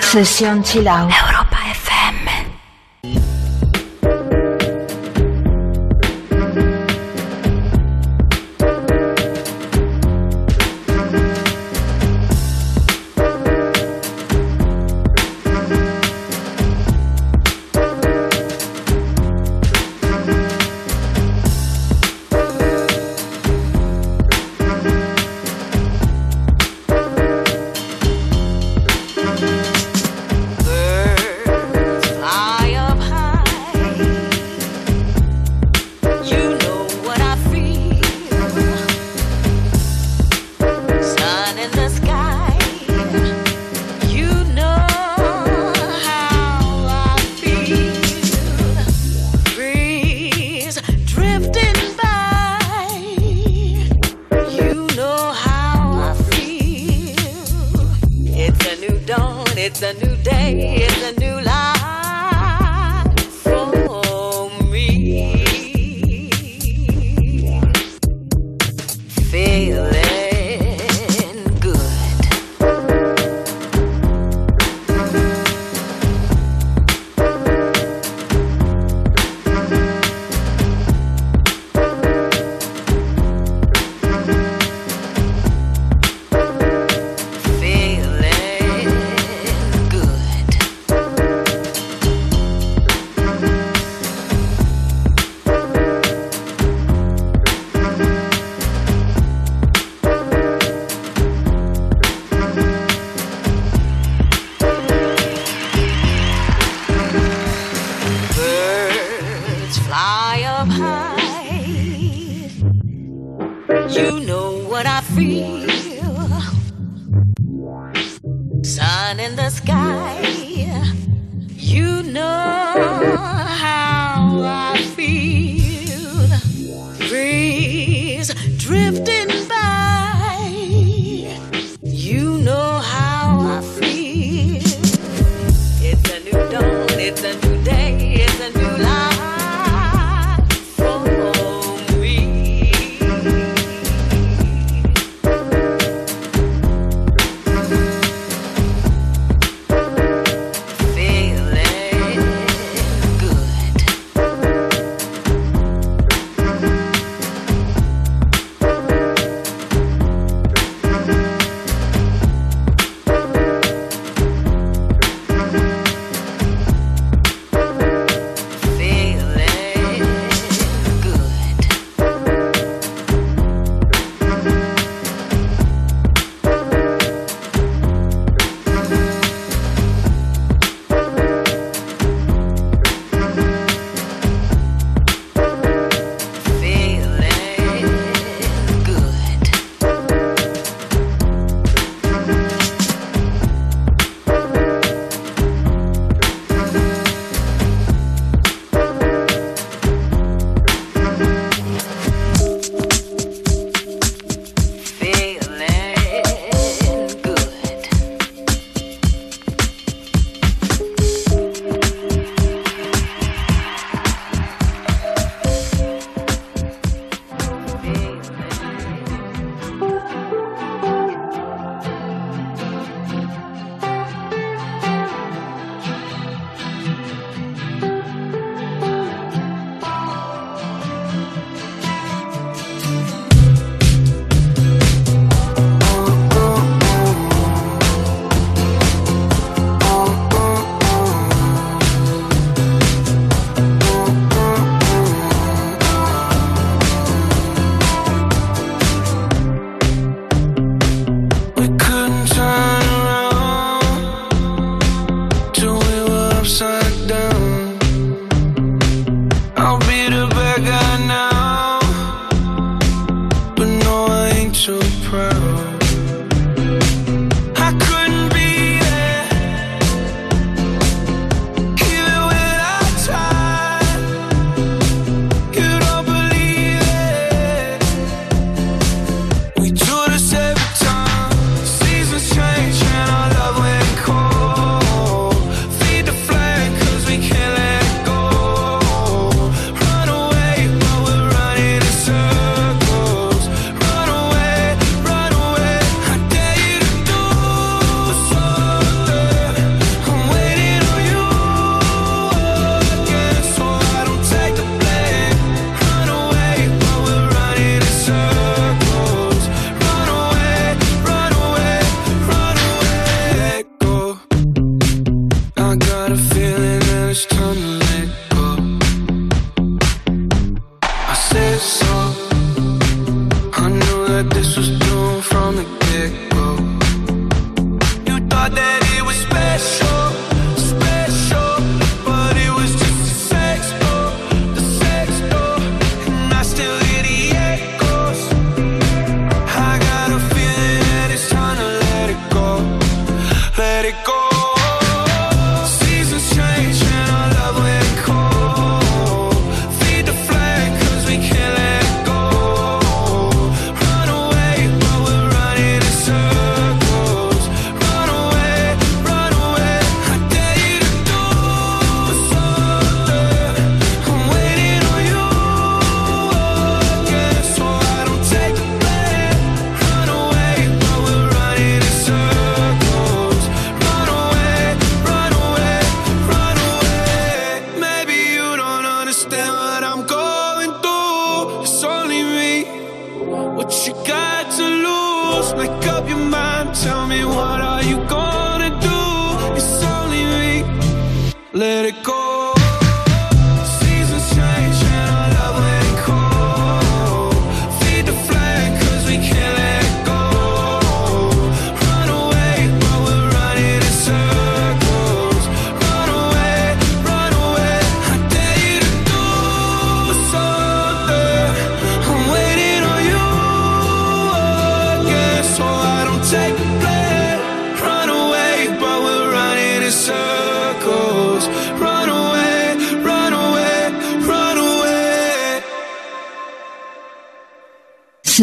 Sesión chill.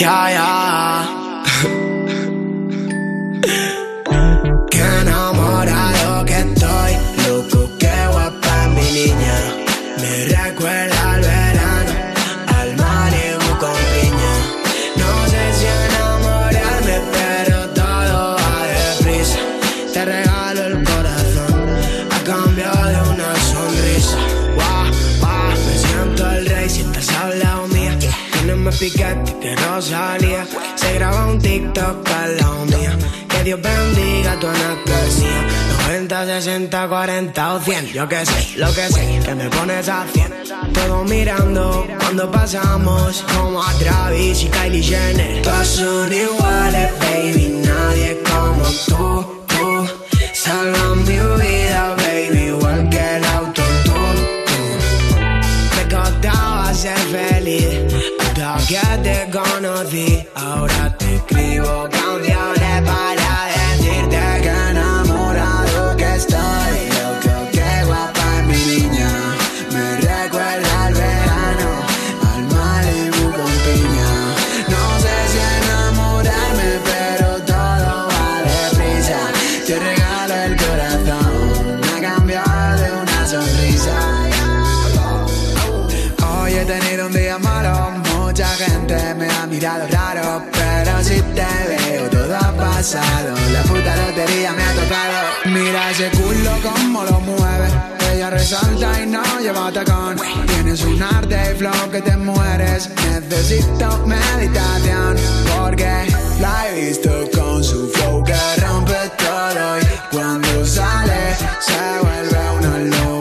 Ya, ya. Qué enamorado que estoy, loco, qué guapa mi niña. Me recuerda al verano, al Malibu con piña. No sé si enamorarme, pero todo va deprisa. Te regalo el corazón a cambio de una sonrisa. Guau, guau, me siento el rey si estás al lado mía. Tienes piquete que Se graba un TikTok al lado mía. Que Dios bendiga tu anastasia. 90, 60, 40 o 100. Yo que sé, lo que sé, que me pones a 100. Todo mirando cuando pasamos. Como a Travis y Kylie Jenner. Todas son iguales, baby. Nadie como tú, tú. Salva mi vida, que te conocí. Ahora te escribo canciones pasado, la puta lotería me ha tocado. Mira ese culo como lo mueve, ella resalta y no lleva tacón. Tienes un arte y flow que te mueres, necesito meditación, porque la he visto con su flow que rompe todo y cuando sale se vuelve una loba.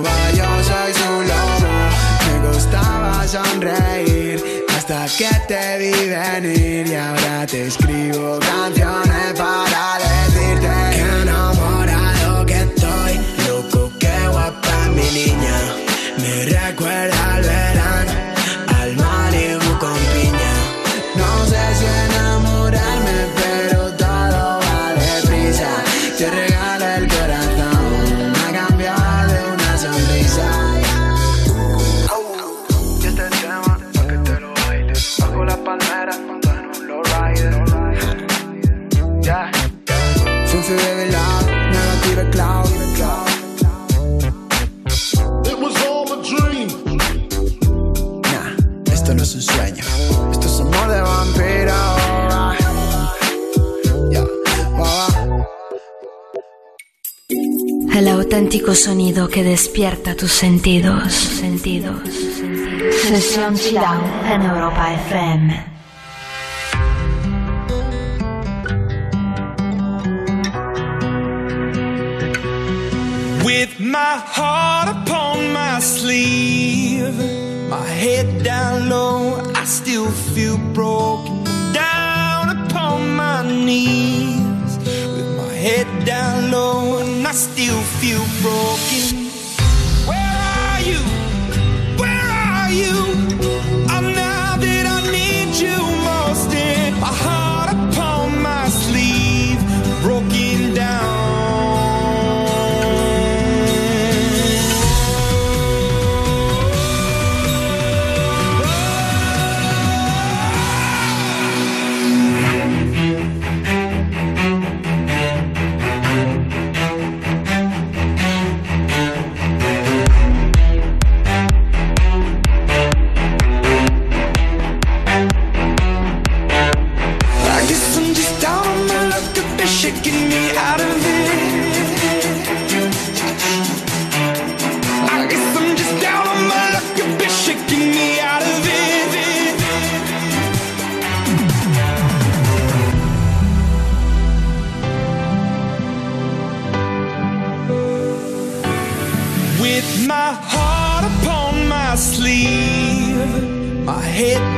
Que te vi venir y ahora te escribo canciones para El auténtico sonido que despierta tus sentidos. Sentidos. Sesión en Europa FM. With my heart upon my sleeve, my head down low, I still feel broken. Down upon my knees, head down low, and I still feel broken. My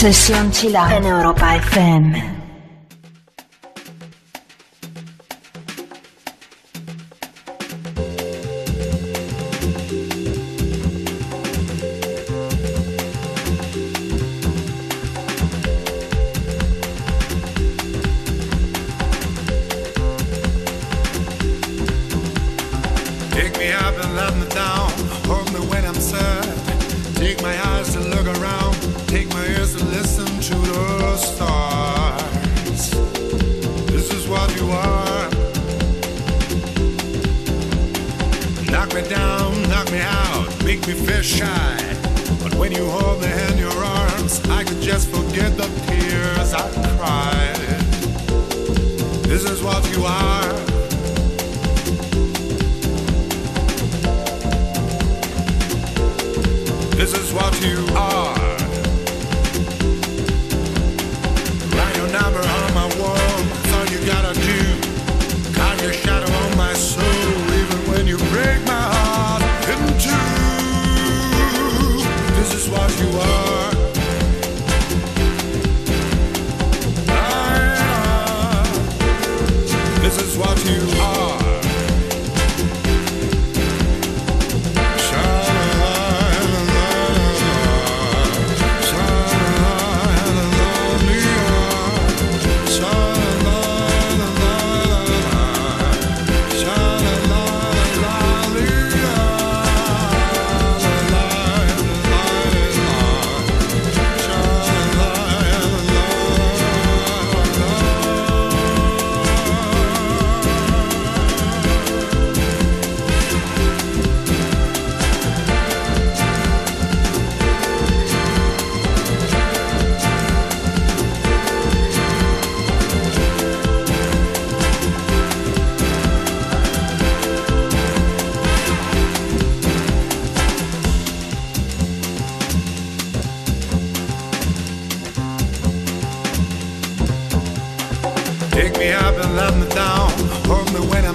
Sesión Chila en Europa FM. Take me up and let me down. Hold me when I'm sad. Take my take my ears and listen to the stars. This is what you are. Knock me down, knock me out, make me feel shy. But when you hold me in your arms, I could just forget the tears I cried. This is what you are. This is what you are. number on my wall. That's all you gotta do. Got your shadow on my soul, even when you break my heart in two. This is what you are. Ah, this is what you are.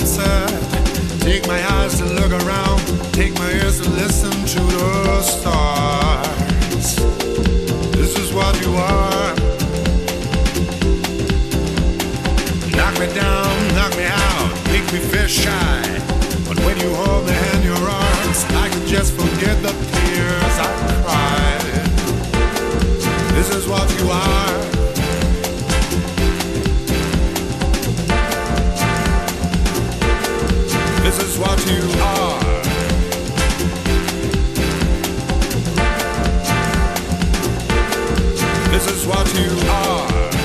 concert. Take my eyes to look around, take my ears to listen to the stars. This is what you are. Knock me down, knock me out, make me feel shy. But when you hold me in your arms, I can just forget the tears I cried. This is what you are. This is what you are. This is what you are.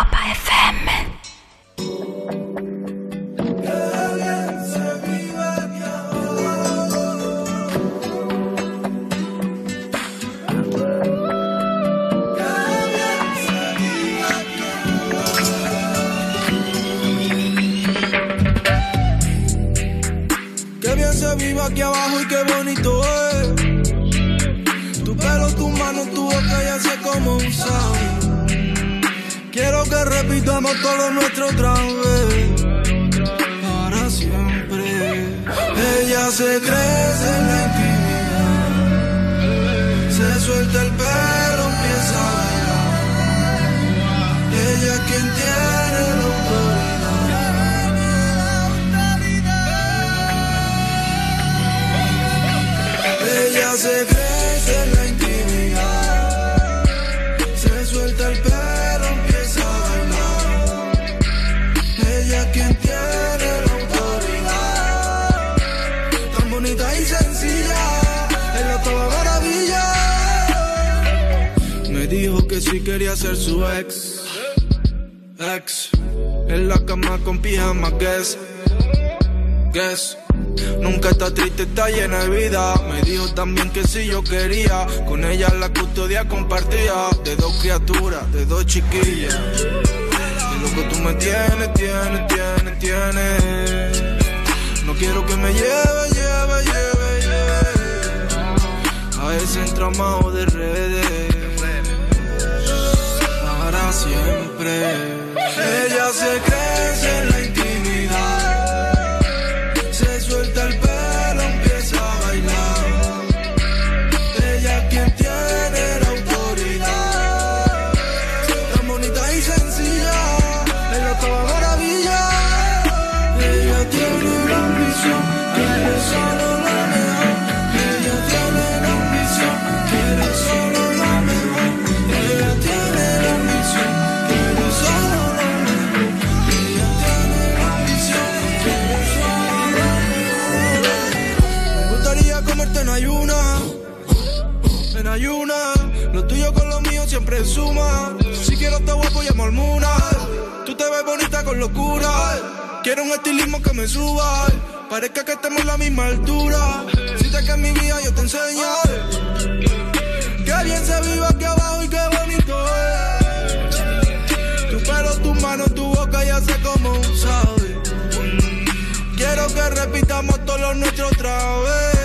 lo nuestro otra vez.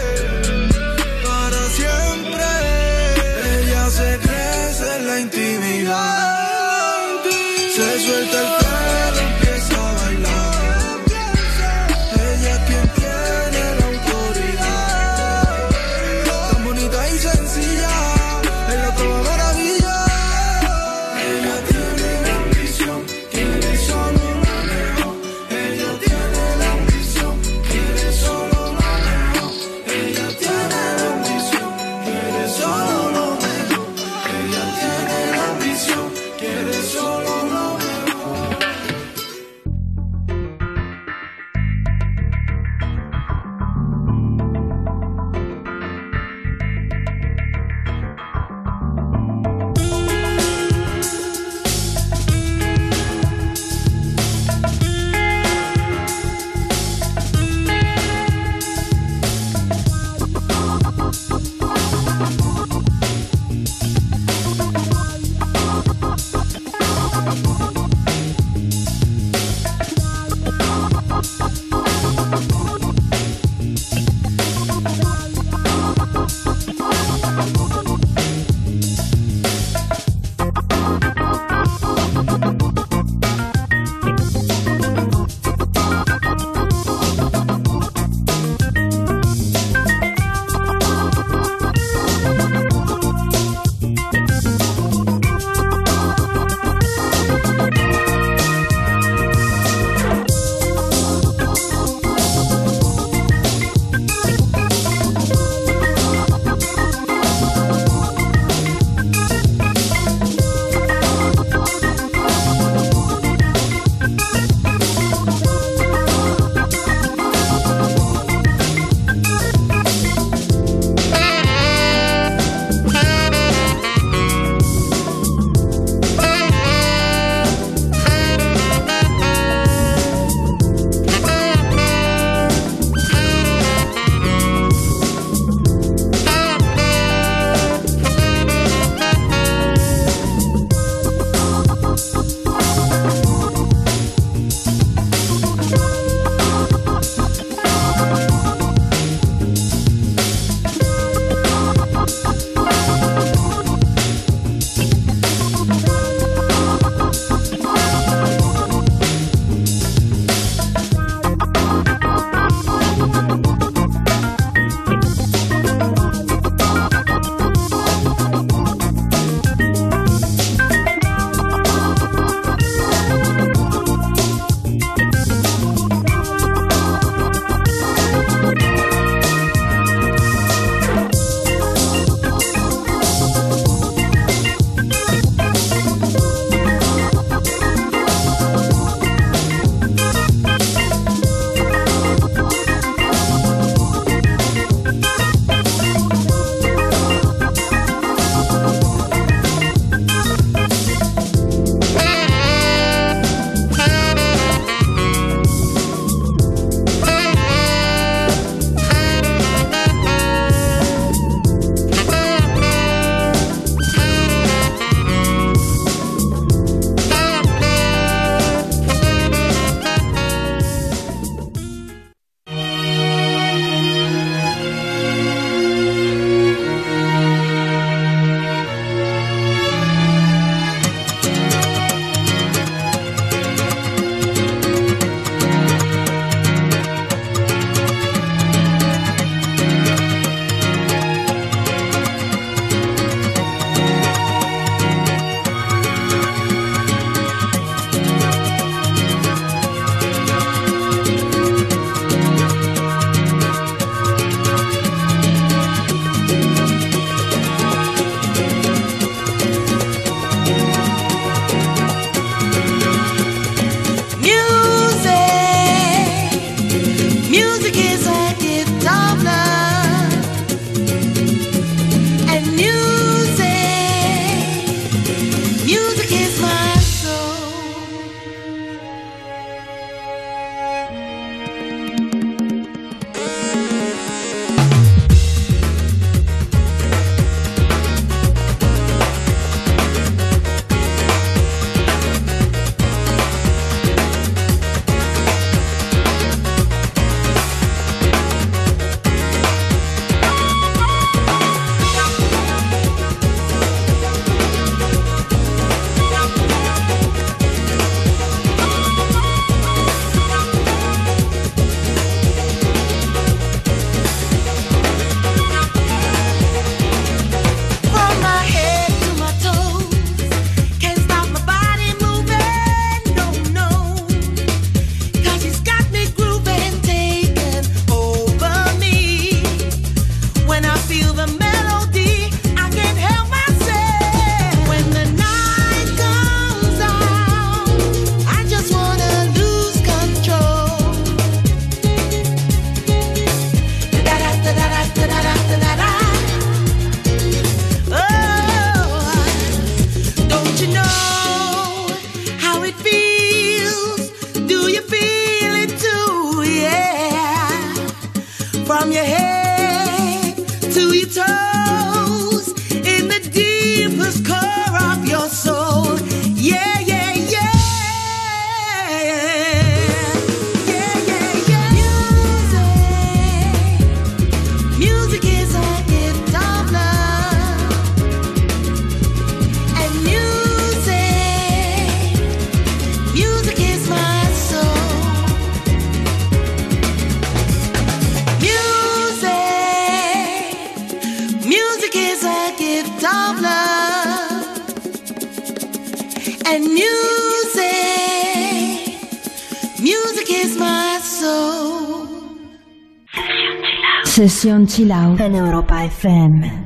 Chill în Europa FM.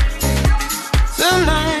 Tonight. You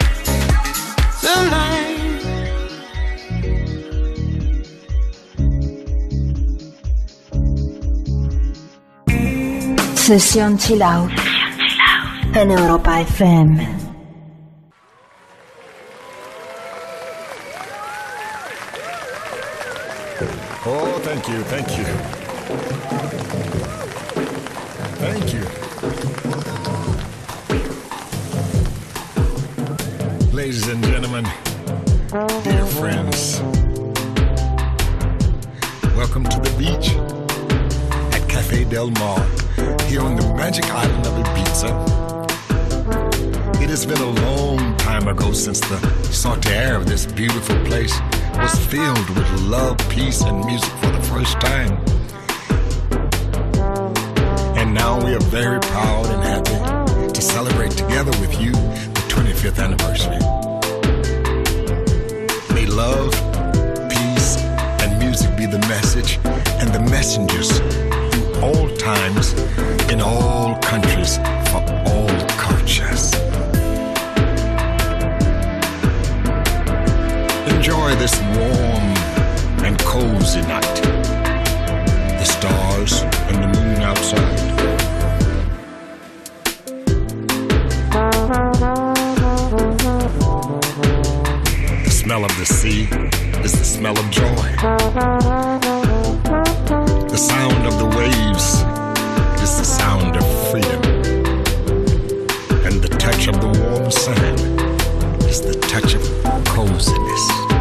Tonight. Sesión Chill Out. En Europa FM. Oh, thank you, thank you. Thank you. Ladies and gentlemen, dear friends, welcome to the beach at Cafe Del Mar here on the magic island of Ibiza. It has been a long time ago since the air of this beautiful place was filled with love, peace, and music for the first time. And now we are very proud and happy to celebrate together with you the 25th anniversary. Love, peace, and music be the message and the messengers through all times, in all countries, for all cultures. Enjoy this warm and cozy night. The stars and the moon outside. Smell of the sea is the smell of joy. The sound of the waves is the sound of freedom. And the touch of the warm sand is the touch of coziness.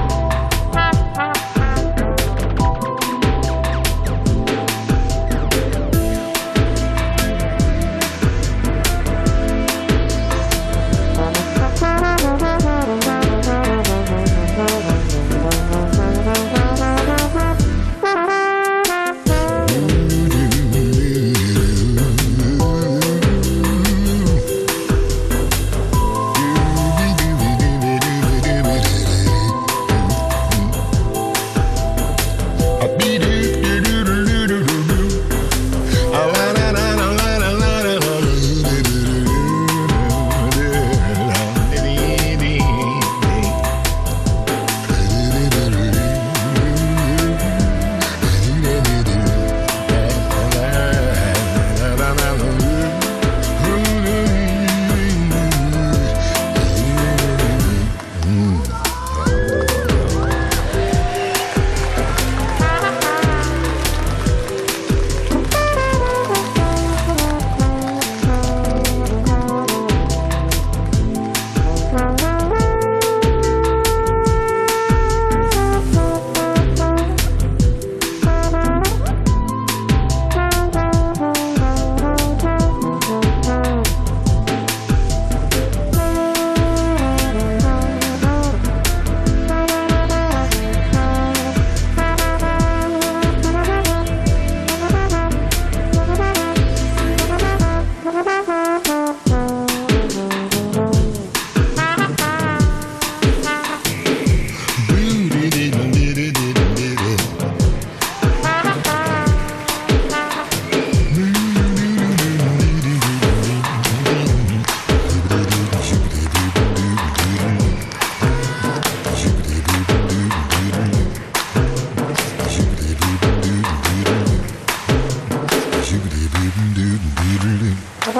The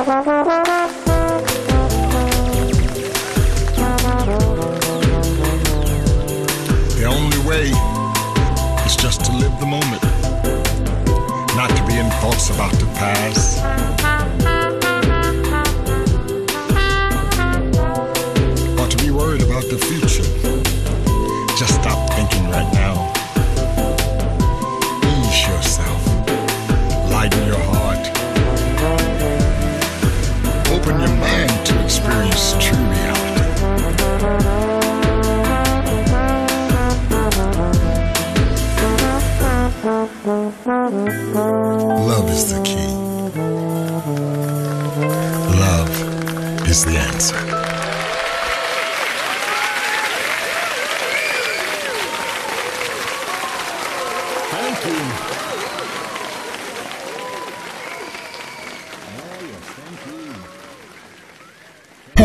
only way is just to live the moment, not to be in thoughts about the past. thank you.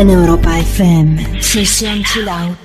Europa FM, Sesión Chill Out.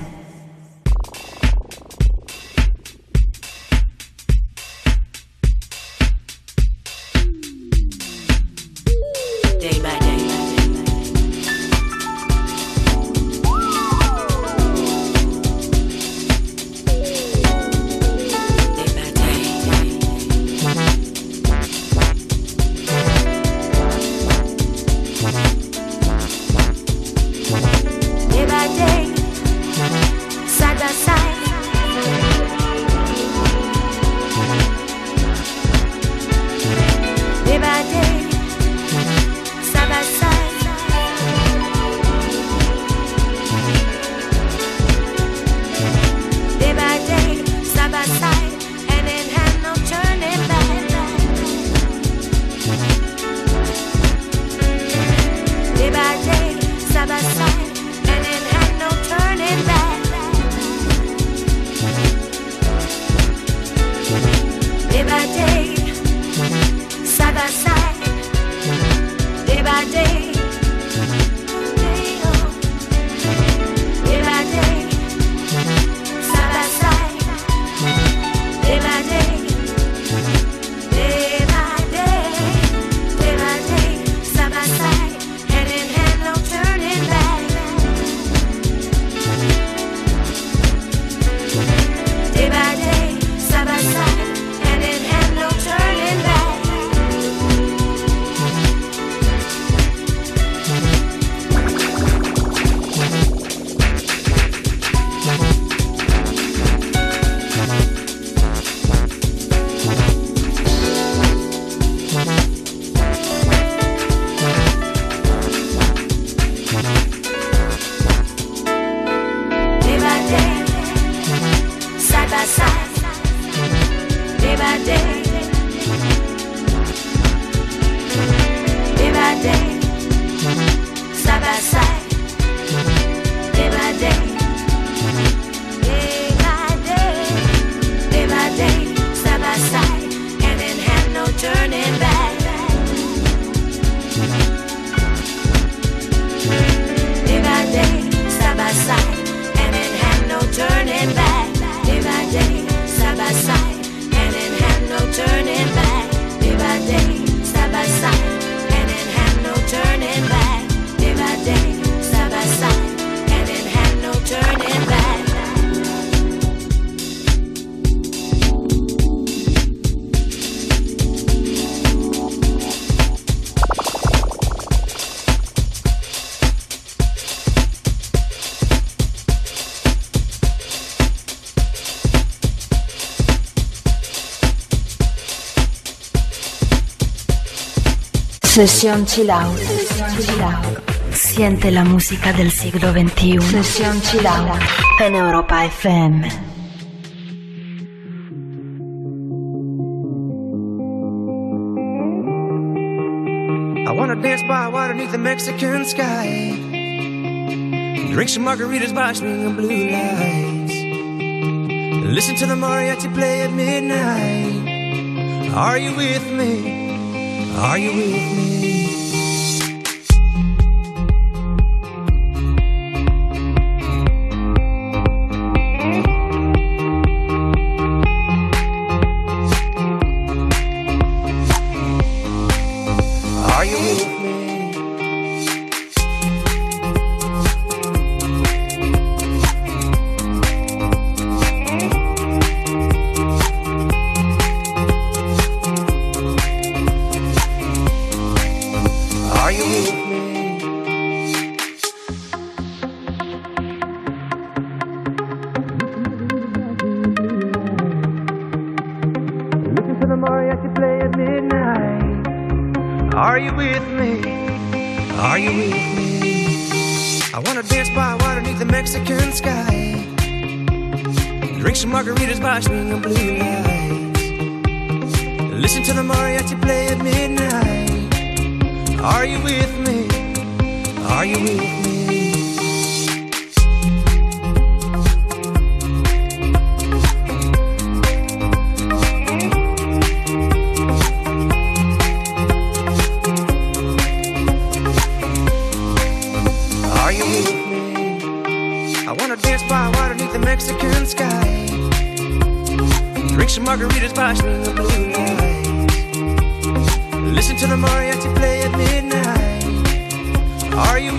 Sesión Chill Out. Siente la música del siglo XXI. Sesión Chill Out en Europa FM. I wanna dance by water beneath the Mexican sky. Drink some margaritas by swinging blue lights. Listen to the mariachi play at midnight. Are you with me? Are you with me?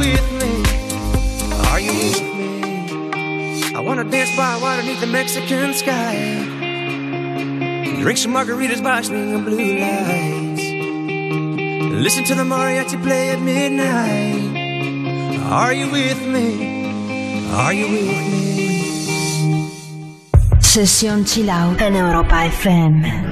With me? Are you with me? I wanna dance by water beneath the Mexican sky. Drink some margaritas by swinging blue lights. Listen to the mariachi play at midnight. Are you with me? Are you with me? Sesión Chill en Europa FM.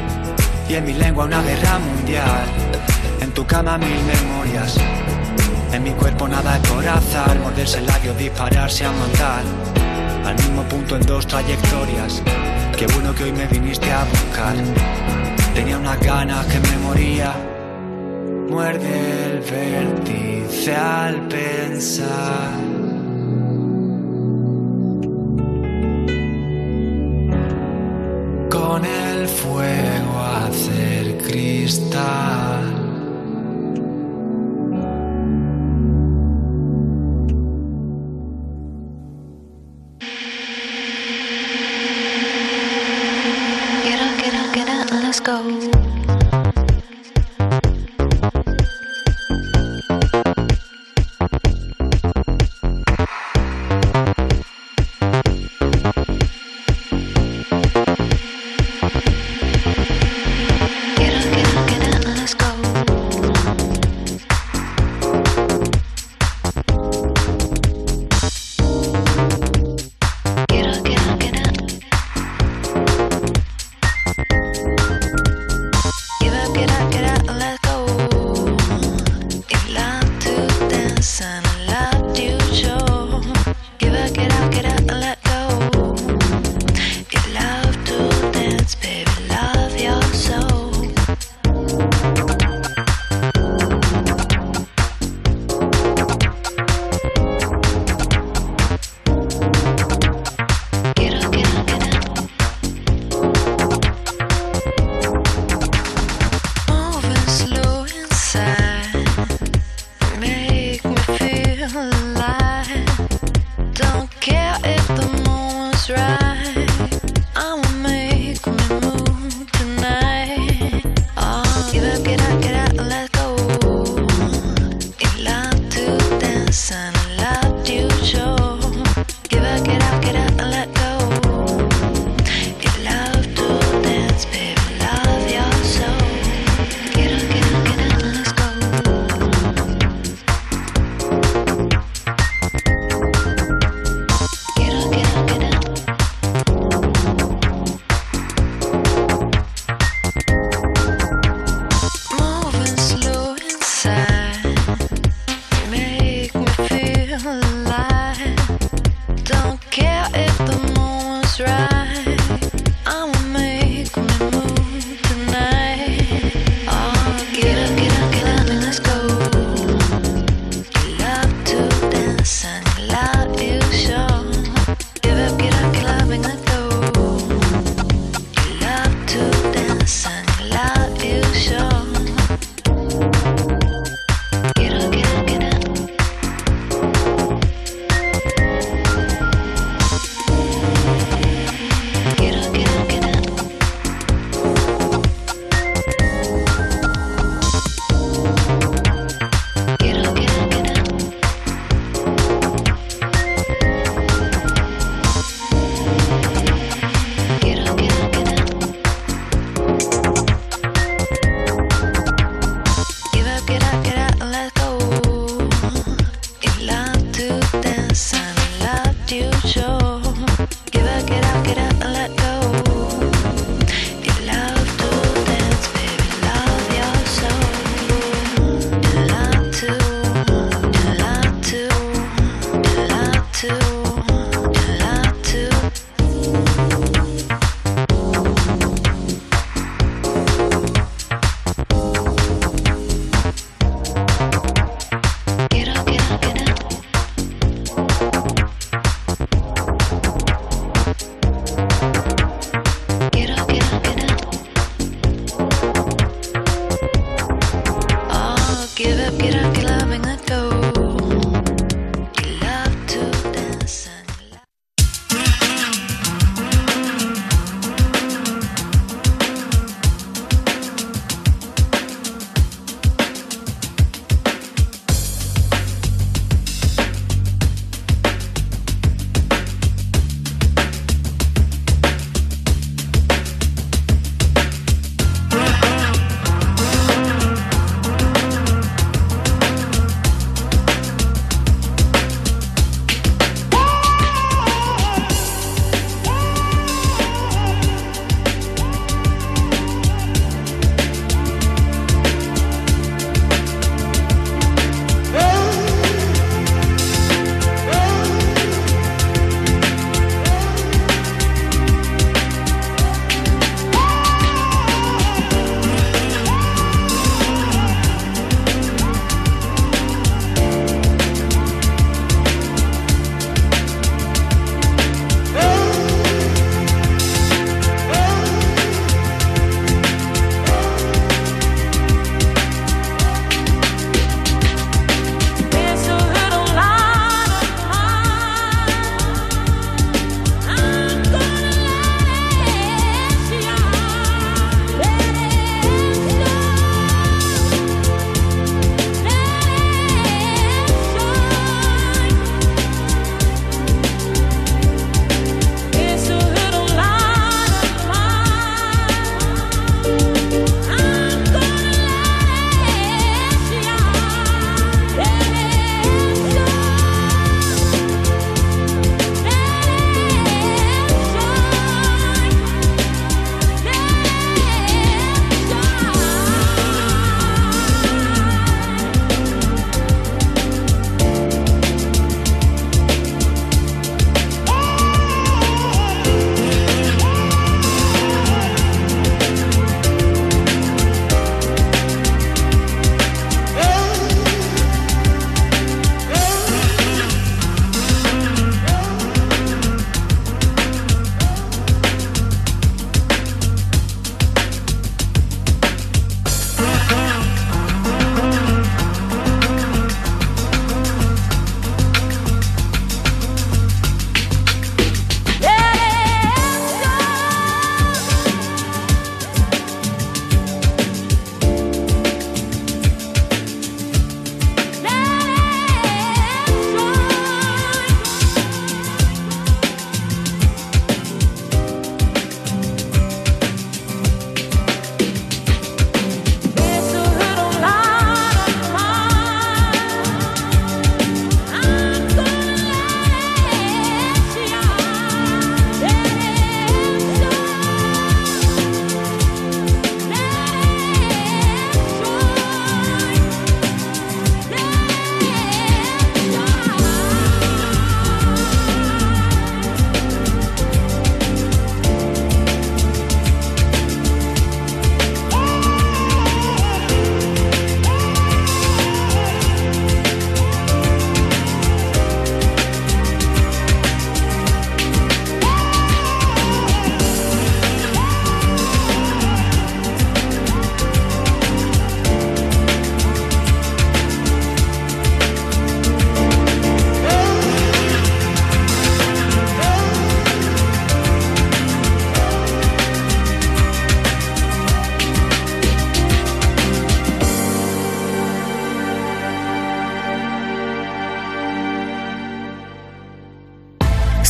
Y en mi lengua una guerra mundial. En tu cama mil memorias. En mi cuerpo nada es por azar. Morderse el labio, dispararse a matar. Al mismo punto en dos trayectorias. Qué bueno que hoy me viniste a buscar. Tenía unas ganas que me moría. Muerde el vértice al pensar.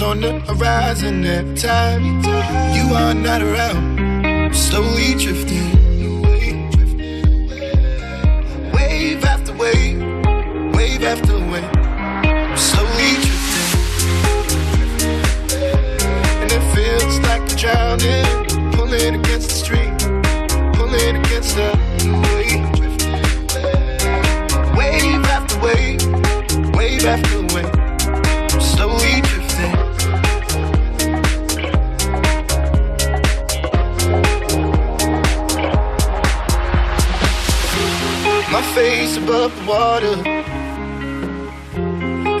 clouds on the horizon every time. You are not around, slowly drifting.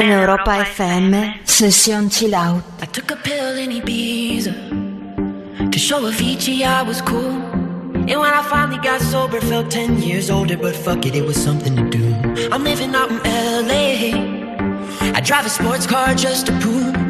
En Europa FM, Session Chill Out. I took a pill in Ibiza to show Avicii I was cool. And when I finally got sober, felt 10 years older, but fuck it, it was something to do. I'm living out in LA. I drive a sports car just to prove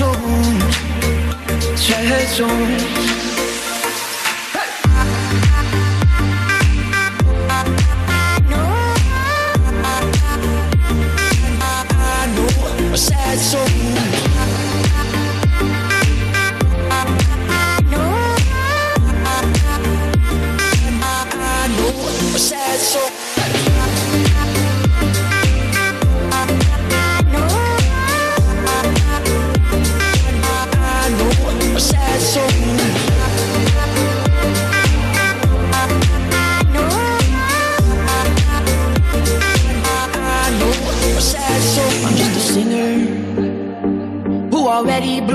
are sad souls,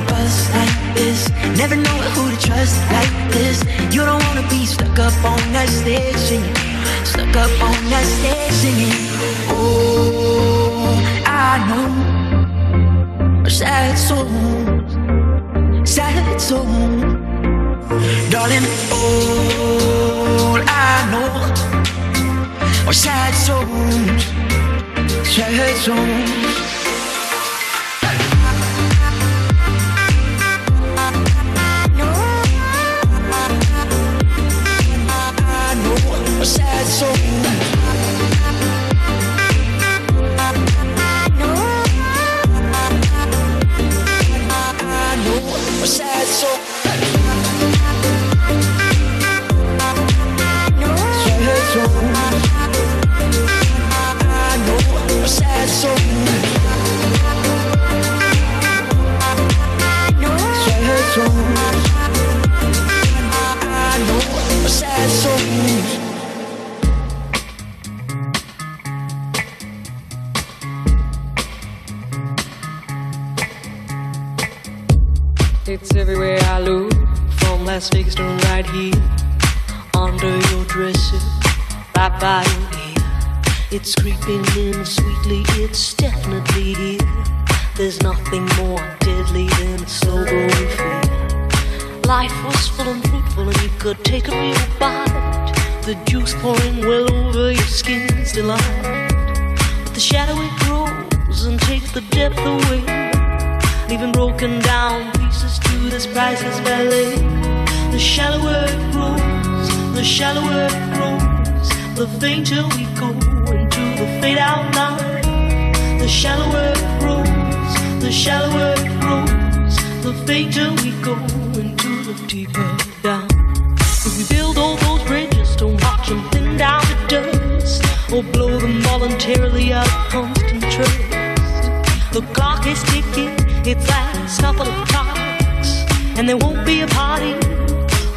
the bus like this, never know who to trust like this. You don't wanna be stuck up on that stage singing, stuck up on that stage singing. Oh, I know sad songs, sad songs, darling. All I know are sad songs, sad songs. From fixed right here. Under your dresser, right by your ear. It's creeping in sweetly, it's definitely here. There's nothing more deadly than a slow growing fear. Life was full and fruitful, and you could take a real bite. The juice pouring well over your skin's delight. But the shadow it grows and takes the depth away leaving broken down pieces to this priceless ballet. The shallower it grows, the shallower it grows, the fainter we go into the fade out line. The shallower it grows, the shallower it grows, the fainter we go into the deeper down. If we build all those bridges, don't watch them thin down to dust, or blow them voluntarily out of constant trust. The clock is ticking, it's last couple of clocks, and there won't be a party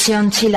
Sesión chill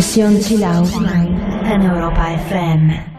Session Chill en Europa FM.